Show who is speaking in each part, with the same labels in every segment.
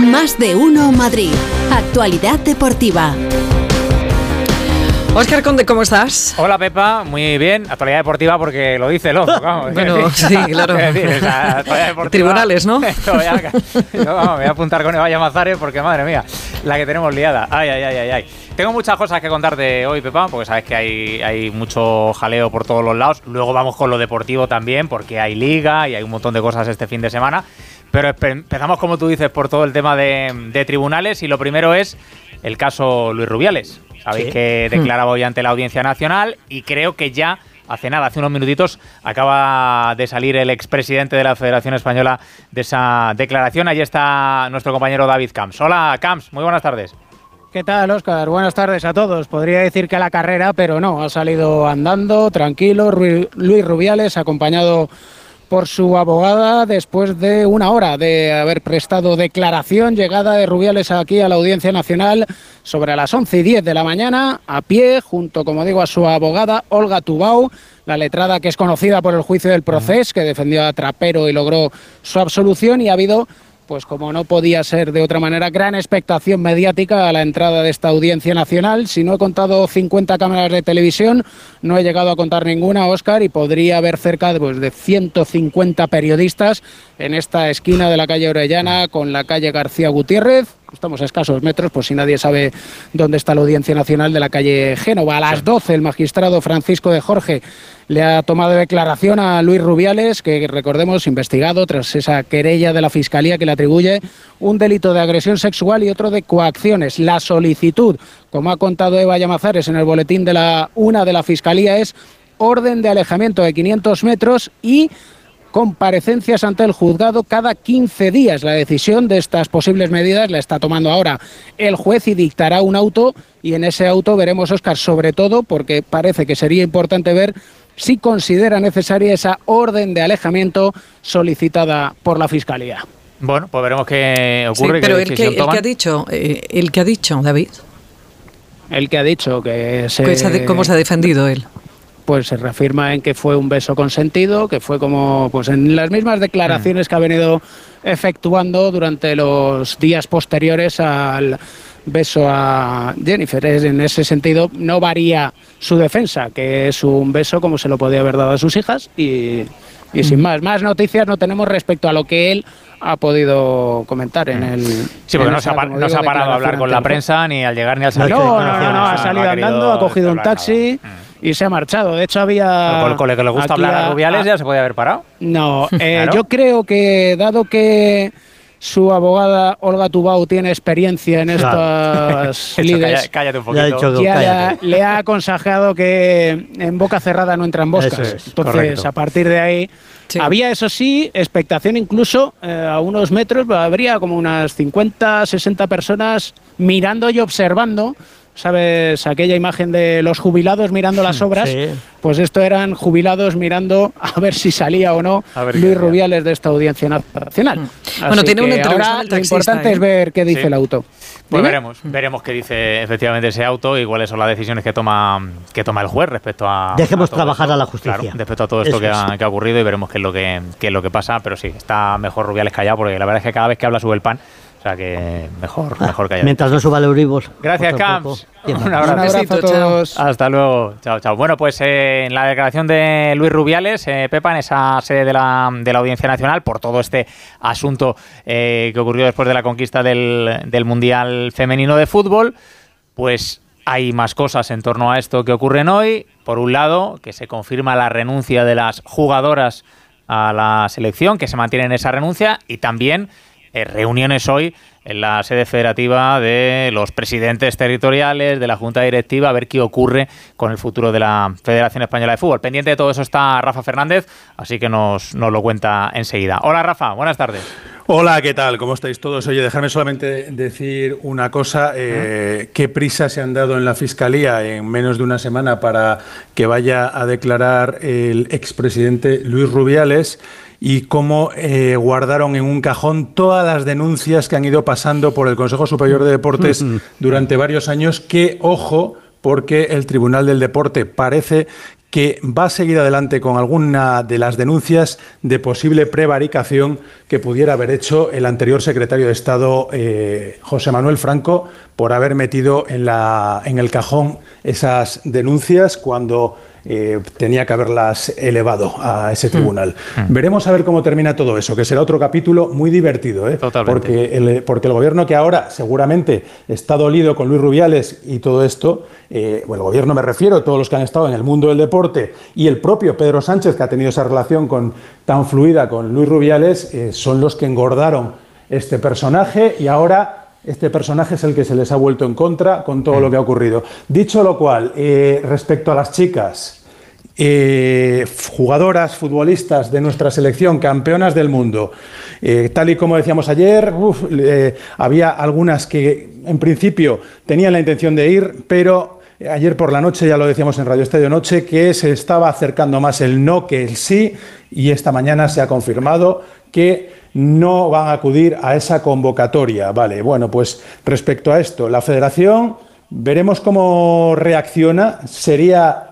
Speaker 1: Más de uno Madrid. Actualidad deportiva.
Speaker 2: Oscar Conde, ¿cómo estás?
Speaker 3: Hola Pepa, muy bien. Actualidad deportiva porque lo dice el Vamos,
Speaker 2: bueno, sí, claro. Tribunales, ¿no?
Speaker 3: me voy a apuntar con Eva Yamazares porque, madre mía, la que tenemos liada. Ay, ay, ay, ay, ay. Tengo muchas cosas que contarte hoy, Pepa, porque sabes que hay, hay mucho jaleo por todos los lados. Luego vamos con lo deportivo también, porque hay liga y hay un montón de cosas este fin de semana. Pero empezamos, como tú dices, por todo el tema de, de tribunales y lo primero es el caso Luis Rubiales. Sabéis que declaraba hoy ante la Audiencia Nacional y creo que ya hace nada, hace unos minutitos, acaba de salir el expresidente de la Federación Española de esa declaración. Allí está nuestro compañero David Camps. Hola, Camps, muy buenas tardes.
Speaker 4: ¿Qué tal, Oscar? Buenas tardes a todos. Podría decir que la carrera, pero no, ha salido andando, tranquilo. Luis Rubiales, acompañado por su abogada después de una hora de haber prestado declaración, llegada de Rubiales aquí a la Audiencia Nacional sobre las 11 y 10 de la mañana, a pie, junto, como digo, a su abogada Olga Tubau, la letrada que es conocida por el juicio del proceso, que defendió a Trapero y logró su absolución, y ha habido pues como no podía ser de otra manera, gran expectación mediática a la entrada de esta audiencia nacional. Si no he contado 50 cámaras de televisión, no he llegado a contar ninguna, Oscar, y podría haber cerca de, pues, de 150 periodistas en esta esquina de la calle Orellana con la calle García Gutiérrez. Estamos a escasos metros, por si nadie sabe dónde está la Audiencia Nacional de la calle Génova. A las 12 el magistrado Francisco de Jorge le ha tomado declaración a Luis Rubiales, que recordemos, investigado tras esa querella de la Fiscalía que le atribuye un delito de agresión sexual y otro de coacciones. La solicitud, como ha contado Eva Llamazares en el boletín de la una de la Fiscalía, es orden de alejamiento de 500 metros y comparecencias ante el juzgado cada 15 días. La decisión de estas posibles medidas la está tomando ahora el juez y dictará un auto y en ese auto veremos, Oscar, sobre todo porque parece que sería importante ver si considera necesaria esa orden de alejamiento solicitada por la Fiscalía.
Speaker 3: Bueno, pues veremos qué ocurre.
Speaker 2: pero el, que, el que ha dicho, eh, el que ha dicho, David.
Speaker 4: El que ha dicho que se...
Speaker 2: ¿Cómo se ha defendido él?
Speaker 4: pues se reafirma en que fue un beso consentido, que fue como pues en las mismas declaraciones que ha venido efectuando durante los días posteriores al beso a Jennifer. En ese sentido no varía su defensa, que es un beso como se lo podía haber dado a sus hijas y, y sin más. Más noticias no tenemos respecto a lo que él ha podido comentar en el.
Speaker 3: Sí, porque no, se ha, parado a hablar con la prensa ni al llegar ni al salir.
Speaker 4: No, no, no, no, ha salido andando, ha cogido un taxi y se ha marchado. De hecho, había.
Speaker 3: con, el que le gusta hablar a Rubiales ya se podía haber parado.
Speaker 4: No, eh, yo creo que dado que su abogada Olga Tubau tiene experiencia en estas lides.
Speaker 3: cállate un poquito.
Speaker 4: Ya le ha aconsejado que en boca cerrada no entran moscas. Entonces, a partir de ahí. Había, eso sí, expectación incluso eh, a unos metros, habría como unas 50, 60 personas mirando y observando ¿sabes? Aquella imagen de los jubilados mirando las obras, pues esto eran jubilados mirando a ver si salía o no Luis Rubiales de esta audiencia nacional.
Speaker 2: Mm. bueno, tiene una
Speaker 4: ahora lo importante es ¿eh? ver qué dice el auto.
Speaker 3: Pues veremos, veremos qué dice efectivamente ese auto y cuáles son las decisiones que toma que toma el juez respecto a.
Speaker 5: Dejemos trabajar a la justicia.
Speaker 3: respecto a todo esto que ha, que ha, ocurrido y veremos qué es lo que qué es lo que pasa. Pero sí, está mejor Rubiales callado porque la verdad es que cada vez que habla sube el pan o sea que mejor, ah, mejor que
Speaker 5: Mientras no suba el Euribor.
Speaker 3: Gracias, Camps. Un abrazo, a todos. Hasta luego. Chao, chao. Bueno, pues eh, en la declaración de Luis Rubiales, eh, Pepa, en esa sede de la, de la Audiencia Nacional, por todo este asunto eh, que ocurrió después de la conquista del, del Mundial Femenino de Fútbol, pues hay más cosas en torno a esto que ocurren hoy. Por un lado, que se confirma la renuncia de las jugadoras a la selección, que se mantiene en esa renuncia, y también eh, reuniones hoy en la sede federativa de los presidentes territoriales, de la Junta Directiva, a ver qué ocurre con el futuro de la Federación Española de Fútbol. Pendiente de todo eso está Rafa Fernández, así que nos, nos lo cuenta enseguida. Hola Rafa, buenas tardes.
Speaker 6: Hola, ¿qué tal? ¿Cómo estáis todos? Oye, déjame solamente decir una cosa. Eh, ¿Qué prisa se han dado en la Fiscalía en menos de una semana para que vaya a declarar el expresidente Luis Rubiales? Y cómo eh, guardaron en un cajón todas las denuncias que han ido pasando por el Consejo Superior de Deportes durante varios años, que, ojo, porque el Tribunal del Deporte parece que va a seguir adelante con alguna de las denuncias de posible prevaricación que pudiera haber hecho el anterior secretario de Estado, eh, José Manuel Franco, por haber metido en, la, en el cajón esas denuncias cuando eh, tenía que haberlas elevado a ese mm. tribunal. Mm. Veremos a ver cómo termina todo eso, que será otro capítulo muy divertido, ¿eh? porque, el, porque el gobierno que ahora seguramente está dolido con Luis Rubiales y todo esto, eh, el gobierno me refiero, todos los que han estado en el mundo del deporte y el propio Pedro Sánchez, que ha tenido esa relación con, tan fluida con Luis Rubiales, eh, son los que engordaron este personaje y ahora este personaje es el que se les ha vuelto en contra con todo lo que ha ocurrido. Dicho lo cual, eh, respecto a las chicas, eh, jugadoras, futbolistas de nuestra selección, campeonas del mundo, eh, tal y como decíamos ayer, había algunas que en principio tenían la intención de ir, pero ayer por la noche, ya lo decíamos en Radio Estadio Noche, que se estaba acercando más el no que el sí, y esta mañana se ha confirmado que no van a acudir a esa convocatoria. Vale, bueno, pues respecto a esto, la federación veremos cómo reacciona. Sería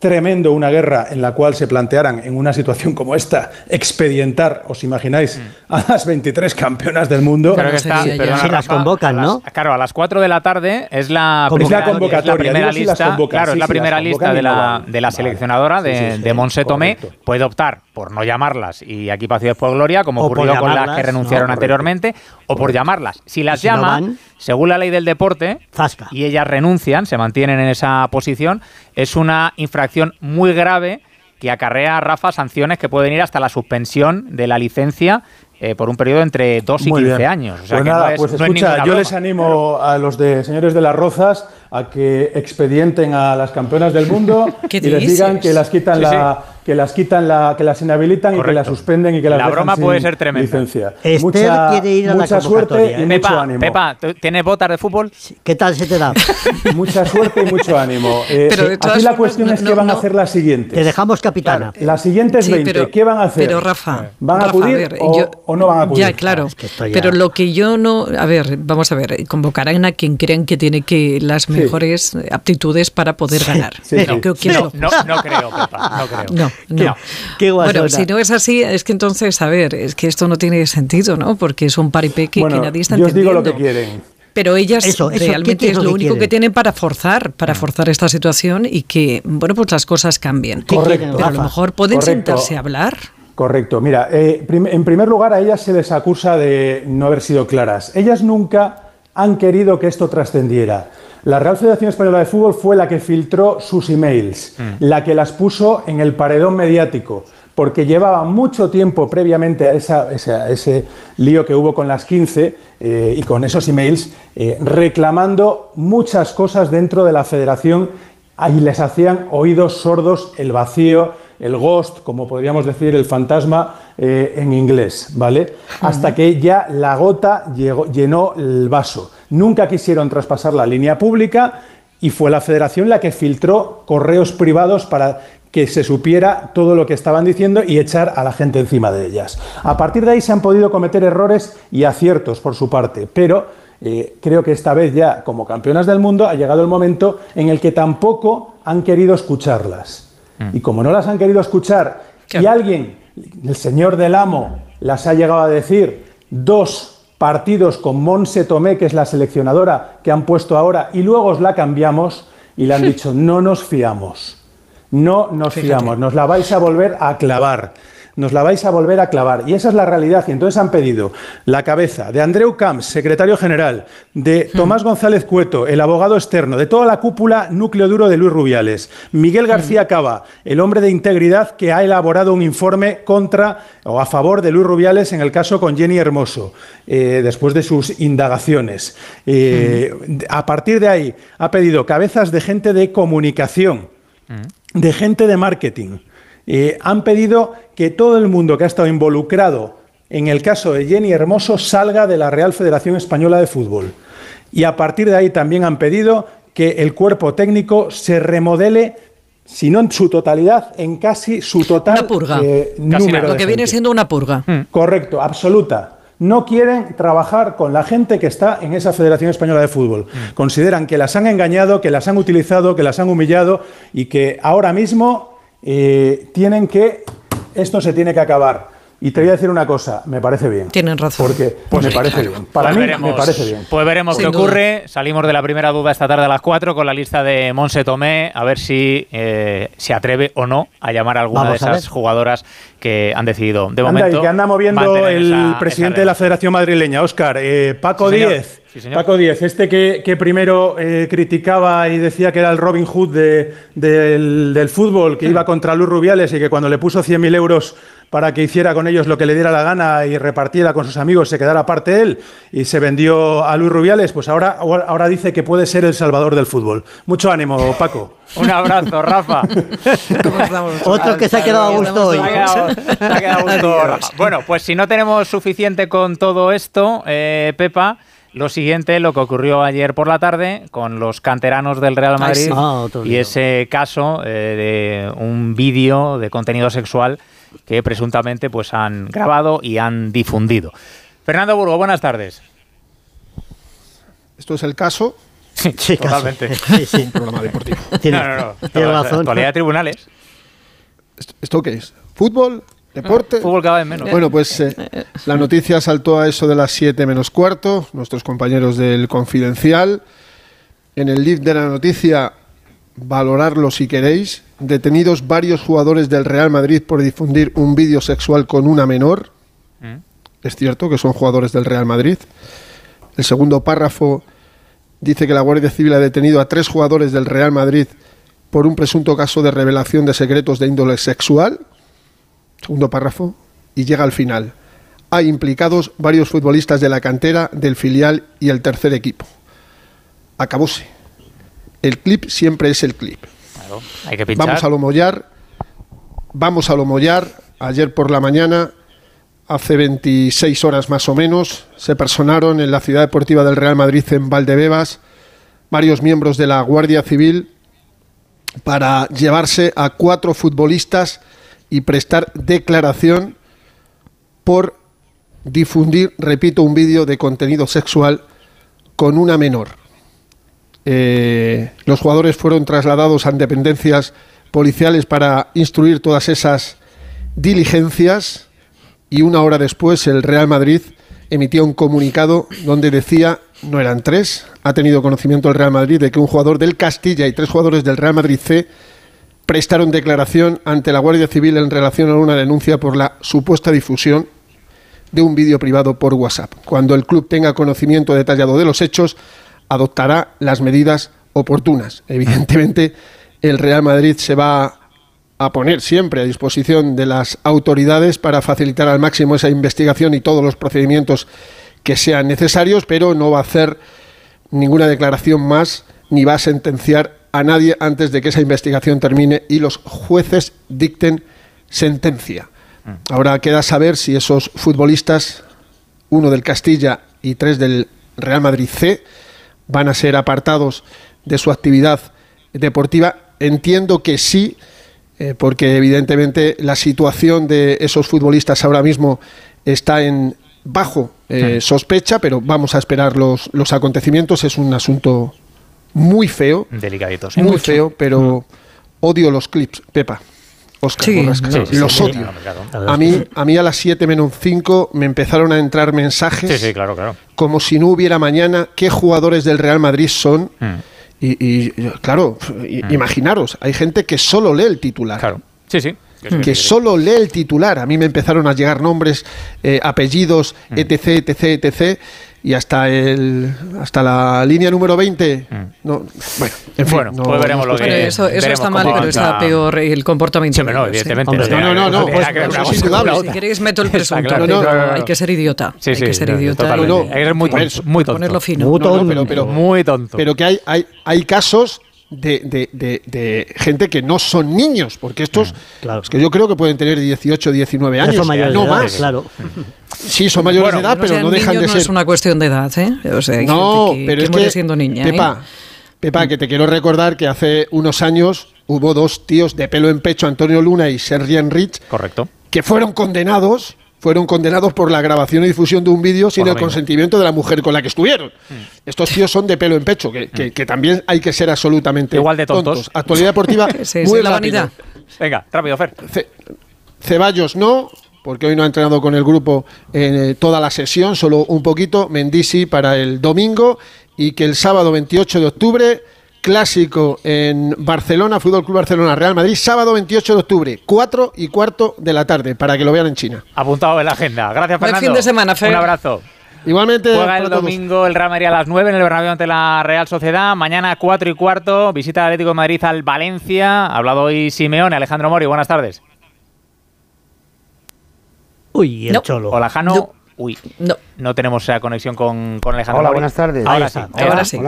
Speaker 6: tremendo una guerra en la cual se plantearan en una situación como esta expedientar, os imagináis, mm. a las 23 campeonas del mundo.
Speaker 3: Pero que está,
Speaker 5: si las convocan, ¿no?
Speaker 3: claro, a las 4 de la tarde es la,
Speaker 6: primera, convocatoria,
Speaker 3: lista, claro, es la primera lista de la, de la seleccionadora de, de Monse Tomé. Puede optar por no llamarlas y aquí paso después gloria, como ocurrió con las que renunciaron anteriormente, o por llamarlas. Si las llaman, según la ley del deporte, y ellas renuncian, se mantienen en esa posición, es una infracción muy grave que acarrea a Rafa sanciones que pueden ir hasta la suspensión de la licencia eh, por un periodo entre 2 y 15 años.
Speaker 6: pues nada, pues escucha, yo les animo a los de señores de las Rozas a que expedienten a las campeonas del mundo y les digan que las quitan la que las quitan la que las inhabilitan y que las suspenden y que las
Speaker 3: la broma puede ser tremenda
Speaker 6: licencia.
Speaker 5: mucha, quiere ir a
Speaker 6: mucha suerte y
Speaker 3: mucho
Speaker 6: ánimo.
Speaker 3: Pepa, ¿tienes botas de fútbol?
Speaker 5: ¿Qué tal se te da?
Speaker 6: mucha suerte y mucho ánimo. Eh, pero aquí la cuestión es que van a hacer las siguientes.
Speaker 5: Te dejamos capitana.
Speaker 6: las siguientes 20, ¿qué van a hacer?
Speaker 2: Pero Rafa,
Speaker 6: ¿van a acudir o, no van a acudir?
Speaker 2: Ya, claro. Pero lo que yo no, a ver, vamos a ver, convocarán a quien crean que tiene que las mejores aptitudes para poder ganar.
Speaker 3: no, no, creo, Pepa, no creo.
Speaker 2: No, bueno, si no es así, es que entonces, a ver, es que esto no tiene sentido, ¿no? Porque es un paripé que, nadie está
Speaker 6: yo os digo lo que quieren.
Speaker 2: Pero ellas realmente es lo único que, tienen para forzar, para forzar esta situación y que, bueno, pues las cosas cambien.
Speaker 6: Correcto.
Speaker 2: Pero a lo mejor pueden sentarse a hablar.
Speaker 6: Correcto. Mira, eh, en primer lugar, a ellas se les acusa de no haber sido claras. Ellas nunca han querido que esto trascendiera. La Real Federación Española de Fútbol fue la que filtró sus emails, mm. la que las puso en el paredón mediático, porque llevaba mucho tiempo previamente a, ese lío que hubo con las 15 eh, y con esos emails, eh, reclamando muchas cosas dentro de la federación y les hacían oídos sordos el vacío, el ghost, como podríamos decir, el fantasma eh, en inglés, ¿vale? Hasta que ya la gota llenó el vaso. Nunca quisieron traspasar la línea pública y fue la federación la que filtró correos privados para que se supiera todo lo que estaban diciendo y echar a la gente encima de ellas. A partir de ahí se han podido cometer errores y aciertos por su parte, pero eh, creo que esta vez ya, como campeonas del mundo, ha llegado el momento en el que tampoco han querido escucharlas. Mm. Y como no las han querido escuchar y alguien, el señor del amo, las ha llegado a decir dos partidos con Monse Tomé, que es la seleccionadora que han puesto ahora, y luego os la cambiamos y le han dicho, no nos fiamos, no nos fiamos, nos la vais a volver a clavar nos la vais a volver a clavar. Y esa es la realidad. Y entonces han pedido la cabeza de Andreu Camps, secretario general, de Tomás González Cueto, el abogado externo, de toda la cúpula núcleo duro de Luis Rubiales, Miguel García Cava, el hombre de integridad que ha elaborado un informe contra o a favor de Luis Rubiales en el caso con Jenny Hermoso, eh, después de sus indagaciones. Eh, a partir de ahí ha pedido cabezas de gente de comunicación, de gente de marketing eh, han pedido que todo el mundo que ha estado involucrado en el caso de Jenny Hermoso salga de la Real Federación Española de Fútbol. Y a partir de ahí también han pedido que el cuerpo técnico se remodele si no en su totalidad, en casi su total
Speaker 2: una purga. Eh, lo que viene siendo una purga.
Speaker 6: Hmm. Correcto, absoluta. No quieren trabajar con la gente que está en esa Federación Española de Fútbol. Hmm. Consideran que las han engañado, que las han utilizado, que las han humillado y que ahora mismo eh, tienen que, esto se tiene que acabar. Y te voy a decir una cosa, me parece bien.
Speaker 2: Tienen razón.
Speaker 6: Porque pues me parece bien. Para
Speaker 3: pues
Speaker 6: mí
Speaker 3: veremos,
Speaker 6: me parece bien.
Speaker 3: Pues veremos qué ocurre. Salimos de la primera duda esta tarde a las 4 con la lista de Monse Tomé, a ver si eh, se atreve o no a llamar a alguna
Speaker 5: Vamos
Speaker 3: de esas jugadoras que han decidido de
Speaker 6: anda,
Speaker 3: momento.
Speaker 6: y que anda moviendo el presidente de la Federación Madrileña, Óscar, eh, Paco
Speaker 3: Sí, señor.
Speaker 6: Díez.
Speaker 3: Sí, señor.
Speaker 6: Paco Díez, este que, que primero eh, criticaba y decía que era el Robin Hood de- del, del fútbol, que iba contra Luis Rubiales y que cuando le puso 100.000 euros para que hiciera con ellos lo que le diera la gana y repartiera con sus amigos, se quedara aparte él y se vendió a Luis Rubiales, pues ahora, ahora dice que puede ser el salvador del fútbol. Mucho ánimo, Paco.
Speaker 3: Un abrazo, Rafa.
Speaker 5: Otro que se ha quedado a gusto hoy.
Speaker 3: Se ha quedado- se ha quedado a gusto, Rafa. Bueno, pues si no tenemos suficiente con todo esto, eh, Pepa, lo siguiente, lo que ocurrió ayer por la tarde con los canteranos del Real
Speaker 2: Ay,
Speaker 3: Madrid
Speaker 2: sí.
Speaker 5: Ah,
Speaker 3: y ese caso eh, de un vídeo de contenido sexual que presuntamente pues han grabado y han difundido. Fernando Burgo, buenas tardes.
Speaker 7: Esto es el caso.
Speaker 3: Sí,
Speaker 5: Sí,
Speaker 3: totalmente.
Speaker 5: Sí, sí.
Speaker 7: Un programa deportivo.
Speaker 5: Tiene,
Speaker 3: no, no, no.
Speaker 5: tiene razón.
Speaker 3: Actualidad de tribunales.
Speaker 7: ¿Esto, esto qué es? ¿Fútbol? ¿Deporte?
Speaker 3: Fútbol cada vez menos.
Speaker 7: Bueno, pues eh, la noticia saltó a eso de las 7 menos cuarto, nuestros compañeros del Confidencial. En el lead de la noticia, valorarlo si queréis. Detenidos varios jugadores del Real Madrid por difundir un vídeo sexual con una menor.
Speaker 3: Mm.
Speaker 7: Es cierto que son jugadores del Real Madrid. El segundo párrafo dice que la Guardia Civil ha detenido a tres jugadores del Real Madrid por un presunto caso de revelación de secretos de índole sexual. Segundo párrafo. Y llega al final. Hay implicados varios futbolistas de la cantera, del filial y el tercer equipo. Acabóse. El clip siempre es el clip.
Speaker 3: Claro, hay que pinchar.
Speaker 7: Vamos a lo mollar. Vamos a lo mollar. Ayer por la mañana, hace 26 horas más o menos, se personaron en la ciudad deportiva del Real Madrid en Valdebebas varios miembros de la Guardia Civil para llevarse a cuatro futbolistas y prestar declaración por difundir, repito, un vídeo de contenido sexual con una menor. Eh, los jugadores fueron trasladados a dependencias policiales para instruir todas esas diligencias y una hora después el Real Madrid emitía un comunicado donde decía, no eran tres, ha tenido conocimiento el Real Madrid de que un jugador del Castilla y tres jugadores del Real Madrid C prestaron declaración ante la Guardia Civil en relación a una denuncia por la supuesta difusión de un vídeo privado por WhatsApp. Cuando el club tenga conocimiento detallado de los hechos, adoptará las medidas oportunas. Evidentemente, el Real Madrid se va a poner siempre a disposición de las autoridades para facilitar al máximo esa investigación y todos los procedimientos que sean necesarios, pero no va a hacer ninguna declaración más ni va a sentenciar a nadie antes de que esa investigación termine y los jueces dicten sentencia. Ahora queda saber si esos futbolistas, uno del Castilla y tres del Real Madrid C, van a ser apartados de su actividad deportiva. Entiendo que sí, eh, porque evidentemente la situación de esos futbolistas ahora mismo está en bajo eh, sospecha, pero vamos a esperar los, los acontecimientos. Es un asunto muy feo,
Speaker 3: Delicaditos. ¿eh?
Speaker 7: muy feo, pero odio los clips, Pepa. Oscar
Speaker 2: Sí,
Speaker 7: Borrasca.
Speaker 2: sí,
Speaker 3: sí,
Speaker 7: los
Speaker 3: sí,
Speaker 7: odio.
Speaker 3: claro, claro.
Speaker 7: A mí, a mí a las 7 menos 5 me empezaron a entrar mensajes
Speaker 3: Sí, sí, claro, claro.
Speaker 7: como si no hubiera mañana qué jugadores del Real Madrid son.
Speaker 3: Mm.
Speaker 7: Y, y, claro, i- imaginaros, hay gente que solo lee el titular.
Speaker 3: Claro. Sí, sí.
Speaker 7: Que solo lee el titular. A mí me empezaron a llegar nombres, eh, apellidos, etc, etc, etc. Y hasta el hasta la línea número 20. No, bueno, en fin.
Speaker 3: Bueno,
Speaker 7: no-
Speaker 3: pues veremos
Speaker 7: no
Speaker 3: lo que-
Speaker 2: Bueno, eso, eso está mal, pero está peor el comportamiento.
Speaker 3: Sí, no,
Speaker 2: Sí.
Speaker 3: evidentemente. Tiene
Speaker 7: no, no, no, pues,
Speaker 3: que ver
Speaker 7: eso
Speaker 3: una
Speaker 7: es
Speaker 3: cosa con
Speaker 7: indudable.
Speaker 3: la
Speaker 2: Si queréis meto el presunto,
Speaker 3: claro.
Speaker 2: pero
Speaker 7: No, no,
Speaker 3: no.
Speaker 2: hay que ser idiota.
Speaker 3: Sí,
Speaker 2: hay
Speaker 3: sí,
Speaker 2: que ser
Speaker 3: no,
Speaker 2: idiota
Speaker 3: Hay que ser muy tonto. Muy tonto.
Speaker 2: ponerlo fino.
Speaker 5: Muy
Speaker 7: No, no,
Speaker 5: tonto.
Speaker 7: pero, pero,
Speaker 3: Muy tonto.
Speaker 7: pero que hay, hay, hay casos de, de- de- de gente que no son niños, porque estos,
Speaker 5: Claro.
Speaker 7: es que yo creo que pueden tener 18, 19
Speaker 5: Ya
Speaker 7: años,
Speaker 5: son mayores
Speaker 7: no
Speaker 5: de edad,
Speaker 7: más.
Speaker 5: claro.
Speaker 7: Sí, son mayores
Speaker 3: Bueno,
Speaker 7: de edad,
Speaker 2: No
Speaker 7: pero no dejan de
Speaker 2: no
Speaker 7: ser.
Speaker 2: es una cuestión de edad, ¿eh? O sea, hay
Speaker 7: No,
Speaker 2: gente que,
Speaker 7: pero
Speaker 2: que
Speaker 7: es
Speaker 2: muere
Speaker 7: que,
Speaker 2: siendo niña. ¿eh?
Speaker 7: Pepa, Pepa, que te quiero recordar que hace unos años hubo dos tíos de pelo en pecho, Antonio Luna y Sergio Rich,
Speaker 3: Correcto.
Speaker 7: que fueron condenados fueron condenados por la grabación y difusión de un vídeo sin el consentimiento de la mujer con la que estuvieron. Mm. Estos tíos son de pelo en pecho, que, mm. también hay que ser absolutamente
Speaker 3: igual de tontos.
Speaker 7: Actualidad deportiva muy la
Speaker 3: vanidad. Venga, rápido, Fer.
Speaker 7: Ceballos no, porque hoy no ha entrenado con el grupo en eh, toda la sesión, solo un poquito. Mendisi para el domingo y que el sábado 28 de octubre clásico en Barcelona, Fútbol Club Barcelona, Real Madrid, sábado 28 de octubre, 4 y cuarto de la tarde, para que lo vean en China.
Speaker 3: Apuntado en la agenda. Gracias, Fernando.
Speaker 2: Buen fin de semana, Fer.
Speaker 3: Un abrazo.
Speaker 7: Igualmente.
Speaker 3: Juega el domingo el Real Madrid a las 9 en el Bernabéu ante la Real Sociedad. Mañana 4 y cuarto, visita al Atlético de Madrid al Valencia. Ha hablado hoy Simeone. Alejandro Mori, buenas tardes.
Speaker 5: Uy, el cholo.
Speaker 3: Hola, Jano. Uy, no. no tenemos esa conexión con, con Alejandro.
Speaker 8: Hola, buenas tardes.
Speaker 3: Ahora sí, ahora, sí.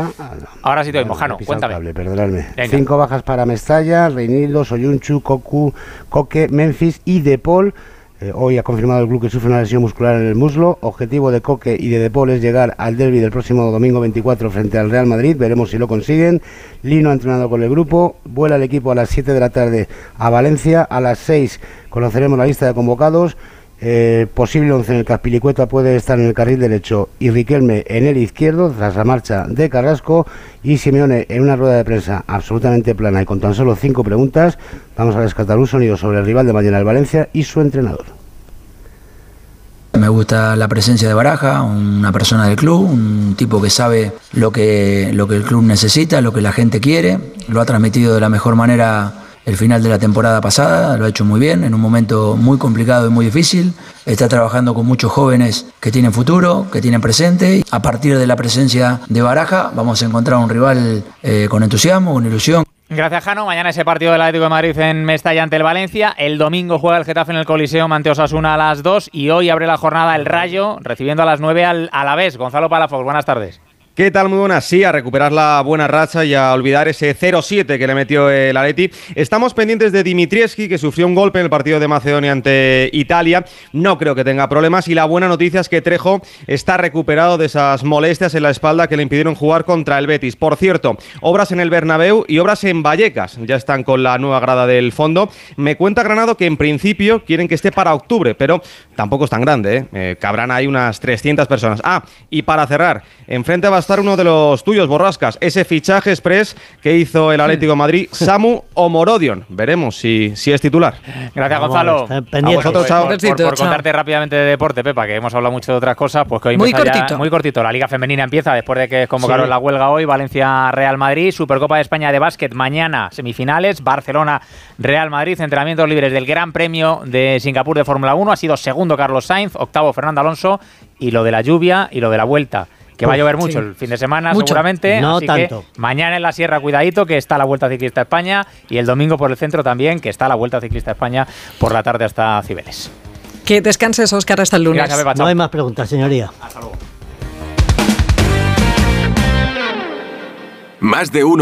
Speaker 3: Ahora sí te oímos, Jano, cuéntame.
Speaker 8: Perdonadme. Cinco bajas para Mestalla, Reinildo, Soyunchu, Cocu, Coque, Memphis y Depol. Eh, hoy ha confirmado el club que sufre una lesión muscular en el muslo. Objetivo de Coque y de Depol es llegar al derby del próximo domingo 24 frente al Real Madrid. Veremos si lo consiguen. Lino ha entrenado con el grupo. Vuela el equipo a las 7 de la tarde a Valencia. A las 6 conoceremos la lista de convocados. Eh, posible 11 en el Caspilicueta puede estar en el carril derecho y Riquelme en el izquierdo tras la marcha de Carrasco y Simeone en una rueda de prensa absolutamente plana y con tan solo cinco preguntas vamos a rescatar un sonido sobre el rival de mañana el Valencia y su entrenador.
Speaker 9: Me gusta la presencia de Baraja, una persona del club, un tipo que sabe lo que, lo que el club necesita, lo que la gente quiere, lo ha transmitido de la mejor manera el final de la temporada pasada, lo ha hecho muy bien, en un momento muy complicado y muy difícil. Está trabajando con muchos jóvenes que tienen futuro, que tienen presente. A partir de la presencia de Baraja vamos a encontrar un rival eh, con entusiasmo, con ilusión.
Speaker 3: Gracias, Jano. Mañana ese partido del Atlético de Madrid en Mestalla ante el Valencia. El domingo juega el Getafe en el Coliseo ante Osasuna a las 2 y hoy abre la jornada el Rayo recibiendo a las 9 al vez. Gonzalo Palafox, buenas tardes.
Speaker 10: ¿Qué tal? Muy buenas. Sí, a recuperar la buena racha y a olvidar ese 0-7 que le metió el Atleti. Estamos pendientes de Dimitrieski, que sufrió un golpe en el partido de Macedonia ante Italia. No creo que tenga problemas. Y la buena noticia es que Trejo está recuperado de esas molestias en la espalda que le impidieron jugar contra el Betis. Por cierto, obras en el Bernabéu y obras en Vallecas. Ya están con la nueva grada del fondo. Me cuenta Granado que en principio quieren que esté para octubre, pero tampoco es tan grande. ¿eh? eh cabrán ahí unas 300 personas. Ah, y para cerrar, enfrente va estar uno de los tuyos, Borrascas, ese fichaje express que hizo el Atlético de Madrid, Samu Omorodion. Veremos si, si es titular.
Speaker 3: Gracias, Gonzalo. A vosotros, chao. Por, contarte rápidamente de deporte, Pepa, que hemos hablado mucho de otras cosas, pues que hoy
Speaker 2: muy cortito.
Speaker 3: muy cortito. La Liga Femenina empieza después de que convocaron la huelga hoy, Valencia-Real Madrid, Supercopa de España de básquet mañana, semifinales, Barcelona-Real Madrid, entrenamientos libres del Gran Premio de Singapur de Fórmula 1, ha sido segundo Carlos Sainz, octavo Fernando Alonso, y lo de la lluvia y lo de la vuelta que va a llover mucho el fin de semana seguramente.
Speaker 5: No tanto.
Speaker 3: mañana en la Sierra, cuidadito, que está la Vuelta Ciclista España y el domingo por el centro también, que está la Vuelta Ciclista España por la tarde hasta Cibeles.
Speaker 2: Que descanses, Oscar, hasta el lunes.
Speaker 5: no hay más preguntas, señoría.
Speaker 3: Hasta luego.
Speaker 11: Más de uno.